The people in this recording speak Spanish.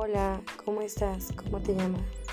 Hola, ¿cómo estás? ¿Cómo te llamas?